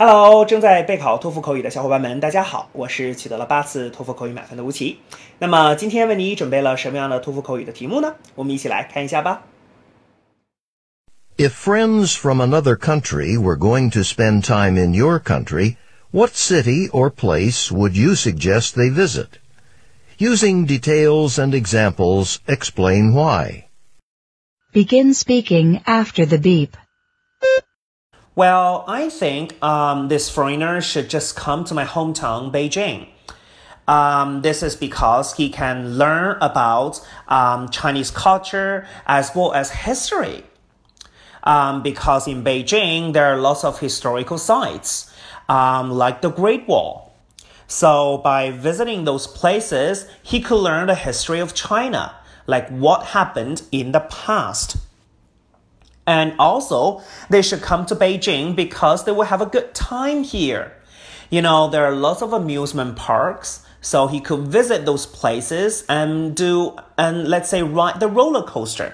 Hello，正在备考托福口语的小伙伴们，大家好，我是取得了八次托福口语满分的吴奇。那么今天为你准备了什么样的托福口语的题目呢？我们一起来看一下吧。If friends from another country were going to spend time in your country, what city or place would you suggest they visit? Using details and examples, explain why. Begin speaking after the beep. Well, I think um, this foreigner should just come to my hometown, Beijing. Um, this is because he can learn about um, Chinese culture as well as history. Um, because in Beijing, there are lots of historical sites, um, like the Great Wall. So by visiting those places, he could learn the history of China, like what happened in the past. And also, they should come to Beijing because they will have a good time here. You know, there are lots of amusement parks, so he could visit those places and do, and let's say, ride the roller coaster.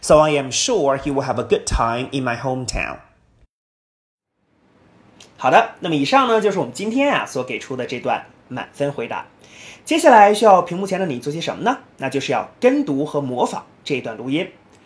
So I am sure he will have a good time in my hometown. 好的，那么以上呢就是我们今天啊所给出的这段满分回答。接下来需要屏幕前的你做些什么呢？那就是要跟读和模仿这段录音。